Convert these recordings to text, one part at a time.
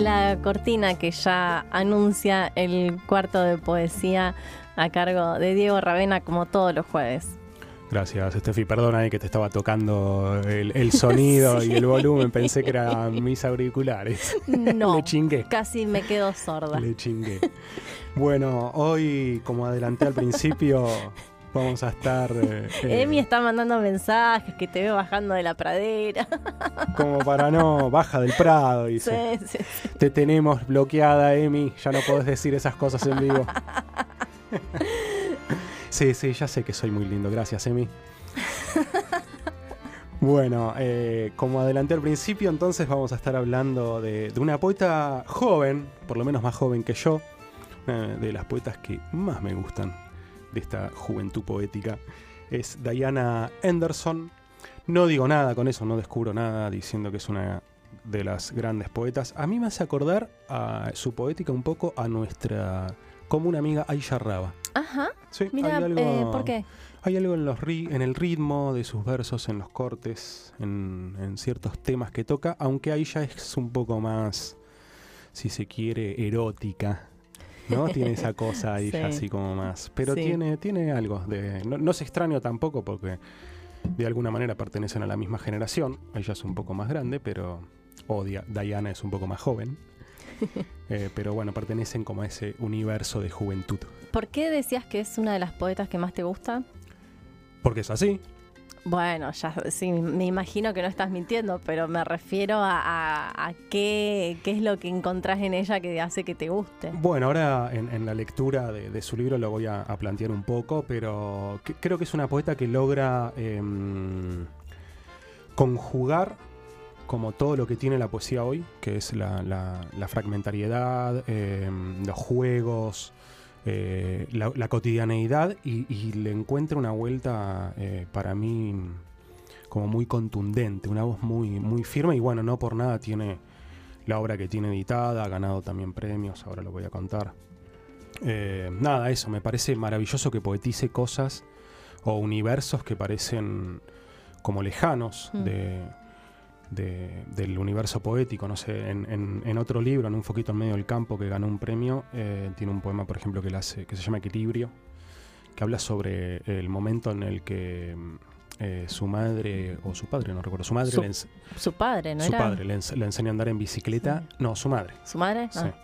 La cortina que ya anuncia el cuarto de poesía a cargo de Diego Ravena como todos los jueves. Gracias, Estefi. Perdona ahí que te estaba tocando el, sonido y el volumen. Pensé que eran mis auriculares. No. Le chingué. Casi me quedo sorda. Le chingué. Bueno, hoy, como adelanté al principio, vamos a estar. Eh, Emi está mandando mensajes que te veo bajando de la pradera. Como para no, baja del Prado, dice. Sí, sí, Te tenemos bloqueada, Emi. Ya no podés decir esas cosas en vivo. Sí, sí, ya sé que soy muy lindo. Gracias, Emi. bueno, eh, como adelanté al principio, entonces vamos a estar hablando de, una poeta joven, por lo menos más joven que yo, de las poetas que más me gustan de esta juventud poética. Es Diana Anderson. No digo nada con eso, no descubro nada diciendo que es una de las grandes poetas. A mí me hace acordar a su poética un poco a nuestra como una amiga Aisha Raba. Ajá. Sí, Mira, hay algo, eh, ¿por qué? Hay algo en, los en el ritmo de sus versos, en los cortes, en, ciertos temas que toca, aunque Aisha es un poco más, si se quiere, erótica. ¿No? Tiene esa cosa ahí así como más. Pero tiene, tiene algo de. No, no es extraño tampoco porque de alguna manera pertenecen a la misma generación. Ella es un poco más grande, pero. O Diana es un poco más joven. Eh, pero bueno, pertenecen como a ese universo de juventud. ¿Por qué decías que es una de las poetas que más te gusta? Porque es así. Bueno, ya sí, me imagino que no estás mintiendo, pero me refiero a, qué, qué, es lo que encontrás en ella que hace que te guste. Bueno, ahora en, la lectura de, su libro lo voy a, plantear un poco, pero creo que es una poeta que logra em, conjugar como todo lo que tiene la poesía hoy, que es la, fragmentariedad, em, los juegos, eh, la, cotidianeidad, y, le encuentra una vuelta eh, para mí como muy contundente, una voz muy, muy firme, y bueno, no por nada tiene la obra que tiene editada, ha ganado también premios, ahora lo voy a contar. Eh, nada, eso, me parece maravilloso que poetice cosas o universos que parecen como lejanos mm. de del universo poético. No sé, en, otro libro, en Un Foquito en Medio del Campo, que ganó un premio, eh, tiene un poema, por ejemplo, que, hace, que se llama Equilibrio, que habla sobre el momento en el que eh, su madre, o su padre, no recuerdo, su madre... Su, su padre, ¿no Su padre le, enseña a andar en bicicleta. No, su madre. ¿Su madre? Sí. Ah.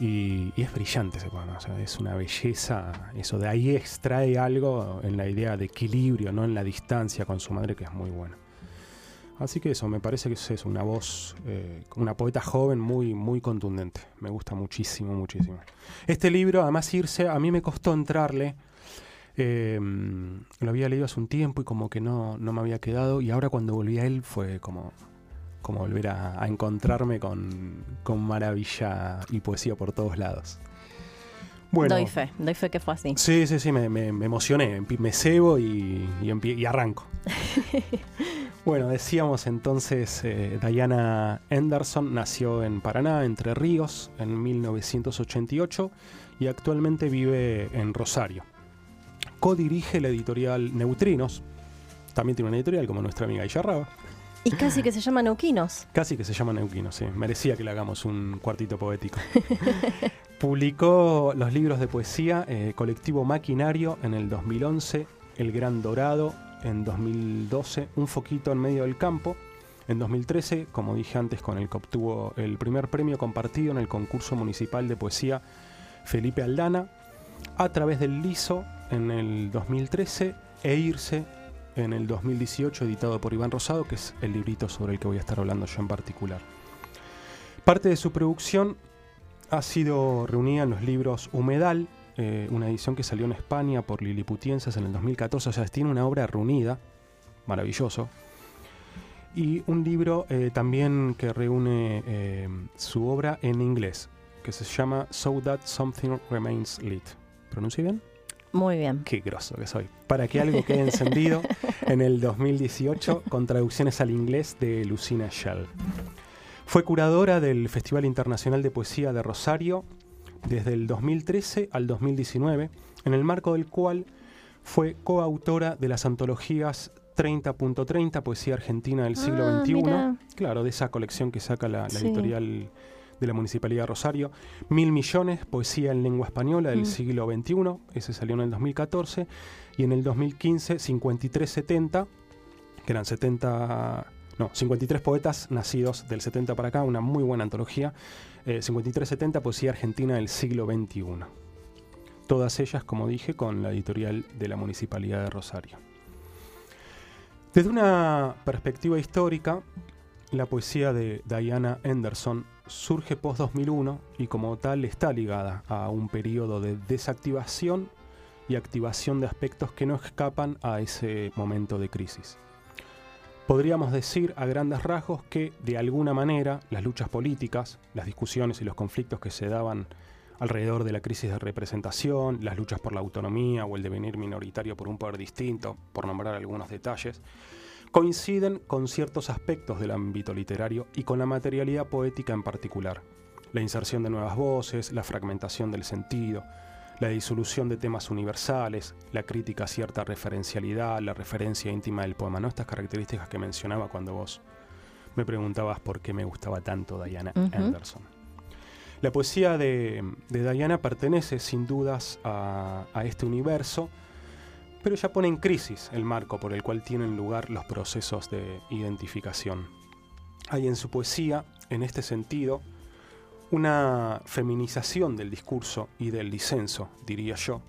Y, es brillante ese poema, es una belleza, eso de ahí extrae algo en la idea de equilibrio, no en la distancia con su madre, que es muy bueno. Así que eso, me parece que es una voz, eh, una poeta joven muy, muy contundente. Me gusta muchísimo, muchísimo. Este libro, además irse, a mí me costó entrarle. Eh, lo había leído hace un tiempo y como que no, no me había quedado. Y ahora cuando volví a él fue como, como volver a, encontrarme con, con, maravilla y poesía por todos lados. Bueno, doy fe, doy fe que fue así. Sí, sí, sí, me, emocioné, me cebo y, y, y arranco. Bueno, decíamos entonces, eh, Diana Anderson nació en Paraná, Entre Ríos, en 1988 y actualmente vive en Rosario. Codirige la editorial Neutrinos, también tiene una editorial como nuestra amiga Raba. Y casi que se llama Neuquinos. Casi que se llama Neuquinos, sí. Merecía que le hagamos un cuartito poético. Publicó los libros de poesía eh, Colectivo Maquinario en el 2011, El Gran Dorado en 2012 Un foquito en medio del campo. En 2013, como dije antes, con el que obtuvo el primer premio compartido en el concurso municipal de poesía Felipe Aldana, a través del Liso en el 2013 e Irse en el 2018, editado por Iván Rosado, que es el librito sobre el que voy a estar hablando yo en particular. Parte de su producción ha sido reunida en los libros Humedal, eh, una edición que salió en España por Liliputienses en el 2014, o sea, tiene una obra reunida, maravilloso, y un libro eh, también que reúne eh, su obra en inglés, que se llama So That Something Remains Lit. ¿Pronuncia bien? Muy bien. Qué grosso que soy. Para que algo quede encendido en el 2018 con traducciones al inglés de Lucina Shell. Fue curadora del Festival Internacional de Poesía de Rosario desde el 2013 al 2019, en el marco del cual fue coautora de las antologías 30.30, Poesía Argentina del siglo XXI, ah, claro, de esa colección que saca la, editorial de la Municipalidad de Rosario. Mil millones, poesía en lengua española del Mm. siglo XXI, ese salió en el 2014. Y en el 2015, 5370, que eran 70, no, 53 poetas nacidos del 70 para acá, una muy buena antología. Eh, 5370, poesía argentina del siglo XXI. Todas ellas, como dije, con la editorial de la Municipalidad de Rosario. Desde una perspectiva histórica, la poesía de Diana Anderson surge post-2001 y como tal está ligada a un periodo de desactivación y activación de aspectos que no escapan a ese momento de crisis. Podríamos decir a grandes rasgos que de alguna manera las luchas políticas, las discusiones y los conflictos que se daban alrededor de la crisis de representación, las luchas por la autonomía o el devenir minoritario por un poder distinto, por nombrar algunos detalles, coinciden con ciertos aspectos del ámbito literario y con la materialidad poética en particular. La inserción de nuevas voces, la fragmentación del sentido, la disolución de temas universales, la crítica a cierta referencialidad, la referencia íntima del poema, ¿no? Estas características que mencionaba cuando vos me preguntabas por qué me gustaba tanto Diana. Anderson. La poesía de, de Diana pertenece sin dudas a, a este universo, pero ella pone en crisis el marco por el cual tienen lugar los procesos de identificación. Hay en su poesía, en este sentido, una feminización del discurso y del disenso, diría yo,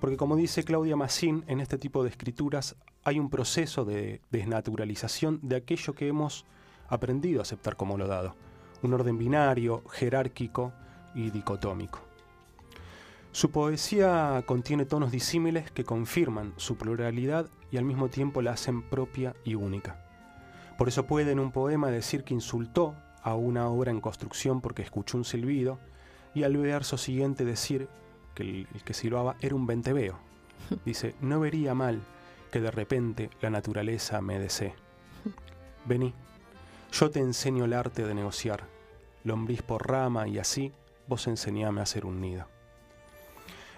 porque como dice Claudia Massín, en este tipo de escrituras hay un proceso de desnaturalización de aquello que hemos aprendido a aceptar como lo dado, un orden binario, jerárquico y dicotómico. Su poesía contiene tonos disímiles que confirman su pluralidad y al mismo tiempo la hacen propia y única. Por eso puede en un poema decir que insultó a una obra en construcción porque escuchó un silbido y al verso siguiente decir que el, el que silbaba era un venteveo. Dice, no vería mal que de repente la naturaleza me desee. Vení, yo te enseño el arte de negociar, lombriz por rama y así vos enseñame a hacer un nido.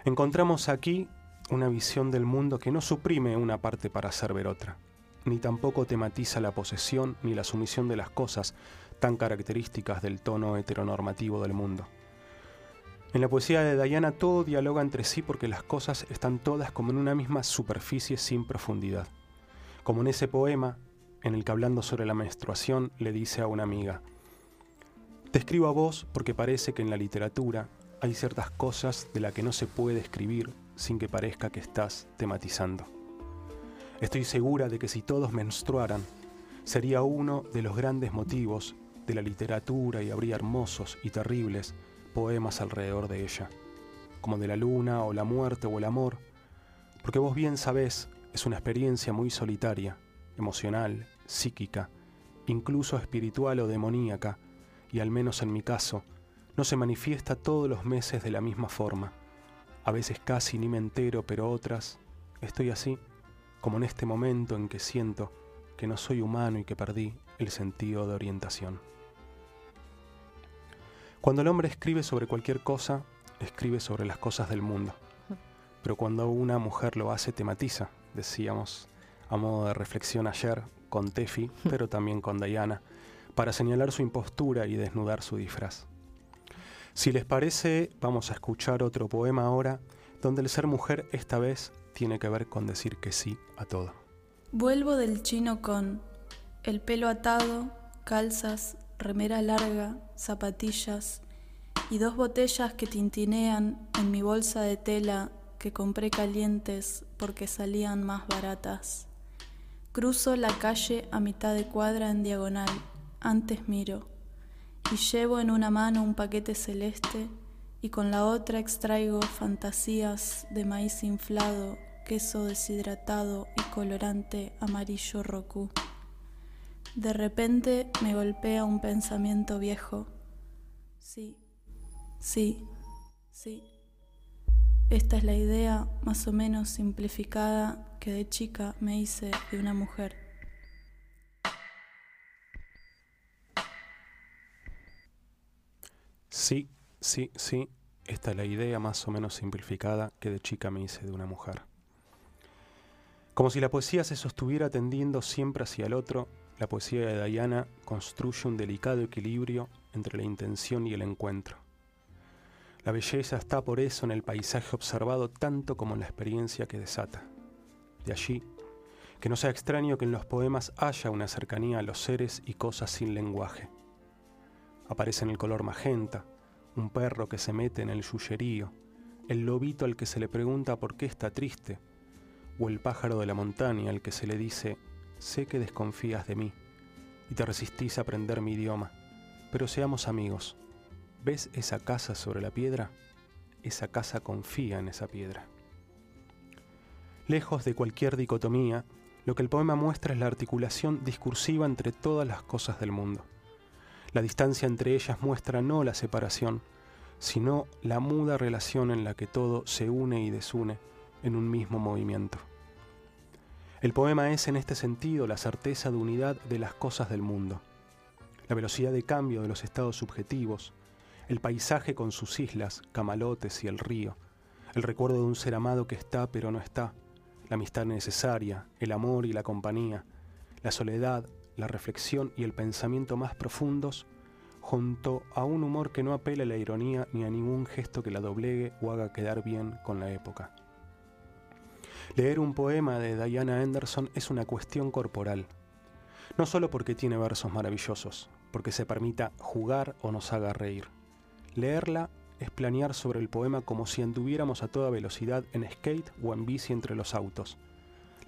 Encontramos aquí una visión del mundo que no suprime una parte para hacer ver otra, ni tampoco tematiza la posesión ni la sumisión de las cosas tan características del tono heteronormativo del mundo. En la poesía de Diana todo dialoga entre sí porque las cosas están todas como en una misma superficie sin profundidad. Como en ese poema, en el que hablando sobre la menstruación le dice a una amiga, Te escribo a vos porque parece que en la literatura hay ciertas cosas de las que no se puede escribir sin que parezca que estás tematizando. Estoy segura de que si todos menstruaran, sería uno de los grandes motivos de la literatura y habría hermosos y terribles poemas alrededor de ella, como de la luna o la muerte o el amor, porque vos bien sabés, es una experiencia muy solitaria, emocional, psíquica, incluso espiritual o demoníaca, y al menos en mi caso, no se manifiesta todos los meses de la misma forma. A veces casi ni me entero, pero otras, estoy así, como en este momento en que siento que no soy humano y que perdí el sentido de orientación. Cuando el hombre escribe sobre cualquier cosa, escribe sobre las cosas del mundo. Pero cuando una mujer lo hace, tematiza, decíamos a modo de reflexión ayer con Tefi, pero también con Diana, para señalar su impostura y desnudar su disfraz. Si les parece, vamos a escuchar otro poema ahora, donde el ser mujer esta vez tiene que ver con decir que sí a todo. Vuelvo del chino con el pelo atado, calzas, remera larga, zapatillas y dos botellas que tintinean en mi bolsa de tela que compré calientes porque salían más baratas. Cruzo la calle a mitad de cuadra en diagonal, antes miro, y llevo en una mano un paquete celeste y con la otra extraigo fantasías de maíz inflado, queso deshidratado y colorante amarillo rocú. De repente me golpea un pensamiento viejo. Sí, sí, sí. Esta es la idea más o menos simplificada que de chica me hice de una mujer. Sí, sí, sí, esta es la idea más o menos simplificada que de chica me hice de una mujer. Como si la poesía se sostuviera tendiendo siempre hacia el otro, la poesía de Diana construye un delicado equilibrio entre la intención y el encuentro. La belleza está por eso en el paisaje observado tanto como en la experiencia que desata. De allí, que no sea extraño que en los poemas haya una cercanía a los seres y cosas sin lenguaje. Aparece en el color magenta, un perro que se mete en el yuyerío, el lobito al que se le pregunta por qué está triste, o el pájaro de la montaña al que se le dice, sé que desconfías de mí y te resistís a aprender mi idioma, pero seamos amigos. ¿Ves esa casa sobre la piedra? Esa casa confía en esa piedra. Lejos de cualquier dicotomía, lo que el poema muestra es la articulación discursiva entre todas las cosas del mundo. La distancia entre ellas muestra no la separación, sino la muda relación en la que todo se une y desune en un mismo movimiento. El poema es en este sentido la certeza de unidad de las cosas del mundo, la velocidad de cambio de los estados subjetivos, el paisaje con sus islas, camalotes y el río, el recuerdo de un ser amado que está pero no está, la amistad necesaria, el amor y la compañía, la soledad, la reflexión y el pensamiento más profundos, junto a un humor que no apela a la ironía ni a ningún gesto que la doblegue o haga quedar bien con la época. Leer un poema de Diana Anderson es una cuestión corporal, no solo porque tiene versos maravillosos, porque se permita jugar o nos haga reír. Leerla es planear sobre el poema como si anduviéramos a toda velocidad en skate o en bici entre los autos.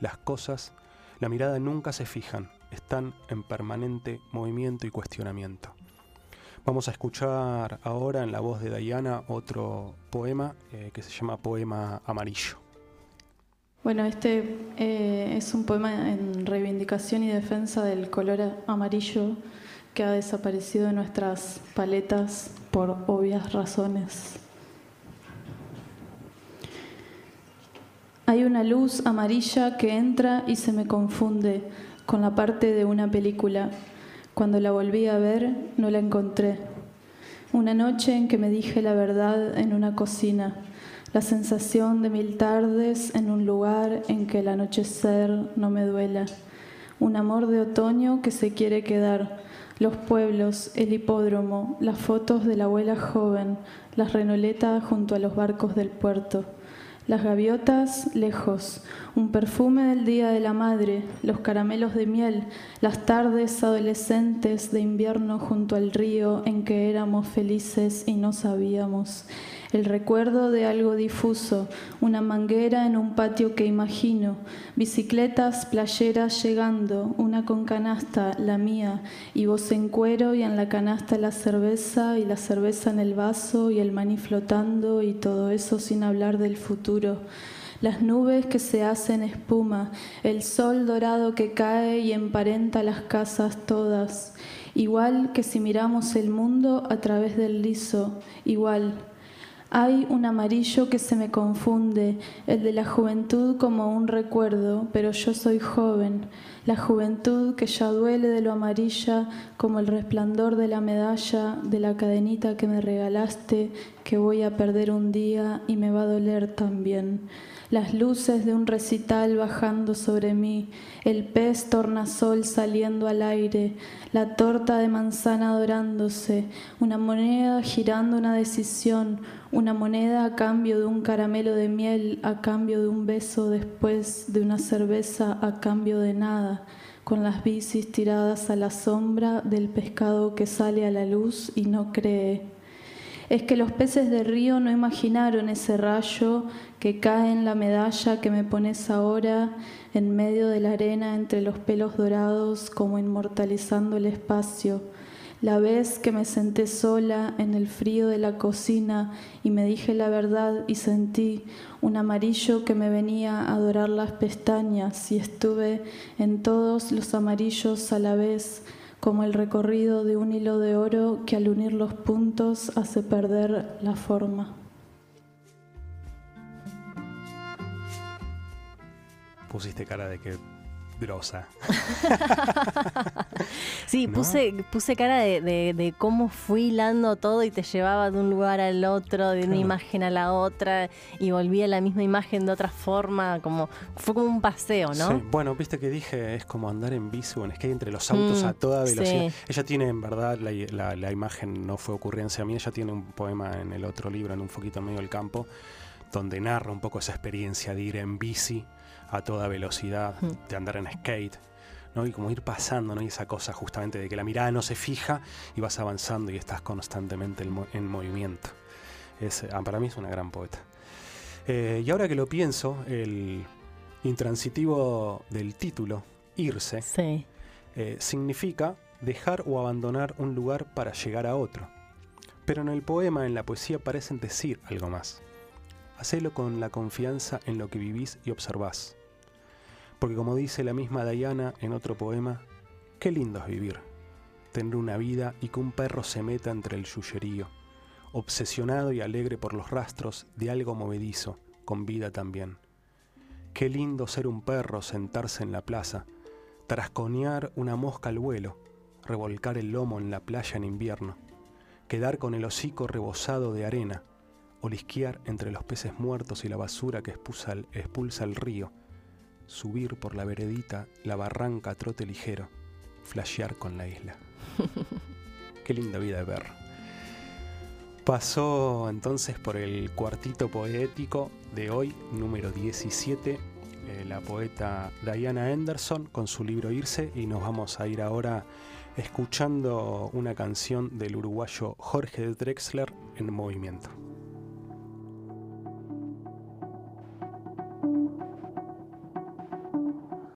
Las cosas, la mirada nunca se fijan, están en permanente movimiento y cuestionamiento. Vamos a escuchar ahora en la voz de Diana otro poema eh, que se llama Poema Amarillo. Bueno, este eh, es un poema en reivindicación y defensa del color amarillo que ha desaparecido de nuestras paletas por obvias razones. Hay una luz amarilla que entra y se me confunde con la parte de una película. Cuando la volví a ver, no la encontré. Una noche en que me dije la verdad en una cocina la sensación de mil tardes en un lugar en que el anochecer no me duela, un amor de otoño que se quiere quedar, los pueblos, el hipódromo, las fotos de la abuela joven, las renoletas junto a los barcos del puerto. Las gaviotas lejos, un perfume del Día de la Madre, los caramelos de miel, las tardes adolescentes de invierno junto al río en que éramos felices y no sabíamos el recuerdo de algo difuso, una manguera en un patio que imagino, bicicletas, playeras llegando, una con canasta, la mía, y vos en cuero y en la canasta la cerveza y la cerveza en el vaso y el maní flotando y todo eso sin hablar del futuro. Las nubes que se hacen espuma, el sol dorado que cae y emparenta las casas todas, igual que si miramos el mundo a través del liso, igual, hay un amarillo que se me confunde, el de la juventud como un recuerdo, pero yo soy joven, la juventud que ya duele de lo amarilla como el resplandor de la medalla, de la cadenita que me regalaste, que voy a perder un día y me va a doler también. Las luces de un recital bajando sobre mí, el pez tornasol saliendo al aire, la torta de manzana dorándose, una moneda girando una decisión, una moneda a cambio de un caramelo de miel, a cambio de un beso después de una cerveza, a cambio de nada, con las bicis tiradas a la sombra del pescado que sale a la luz y no cree es que los peces de río no imaginaron ese rayo que cae en la medalla que me pones ahora en medio de la arena entre los pelos dorados como inmortalizando el espacio. La vez que me senté sola en el frío de la cocina y me dije la verdad y sentí un amarillo que me venía a dorar las pestañas y estuve en todos los amarillos a la vez como el recorrido de un hilo de oro que al unir los puntos hace perder la forma. Pusiste cara de que grosa. Sí, ¿no? puse, puse cara de, de- de cómo fui hilando todo y te llevaba de un lugar al otro, de una Claro. imagen a la otra, y volvía a la misma imagen de otra forma, como fue como un paseo, ¿no? Sí, Bueno, viste que dije, es como andar en bici o en skate entre los autos Mm, a toda velocidad. sí. Ella tiene, en verdad, la, la- la imagen no fue ocurrencia mía, ella tiene un poema en el otro libro, en un foquito en medio del campo, donde narra un poco esa experiencia de ir en bici a toda velocidad, Mm. de andar en skate. ¿No? Y como ir pasando, ¿no? Y esa cosa justamente de que la mirada no se fija y vas avanzando y estás constantemente en, mo- en movimiento. Es, ah, para mí es una gran poeta. Eh, y ahora que lo pienso, el intransitivo del título, irse, Sí. eh, significa dejar o abandonar un lugar para llegar a otro. Pero en el poema, en la poesía, parecen decir algo más. Hacelo con la confianza en lo que vivís y observás. Porque como dice la misma Diana en otro poema, qué lindo es vivir, tener una vida y que un perro se meta entre el yuyerío, obsesionado y alegre por los rastros de algo movedizo, con vida también. Qué lindo ser un perro, sentarse en la plaza, trasconear una mosca al vuelo, revolcar el lomo en la playa en invierno, quedar con el hocico rebosado de arena, olisquear entre los peces muertos y la basura que expulsa el, expulsa el río, subir por la veredita, la barranca a trote ligero, flashear con la isla. Qué linda vida de ver. Pasó entonces por el cuartito poético de hoy, número 17, eh, la poeta Diana Anderson con su libro Irse y nos vamos a ir ahora escuchando una canción del uruguayo Jorge de Drexler en movimiento.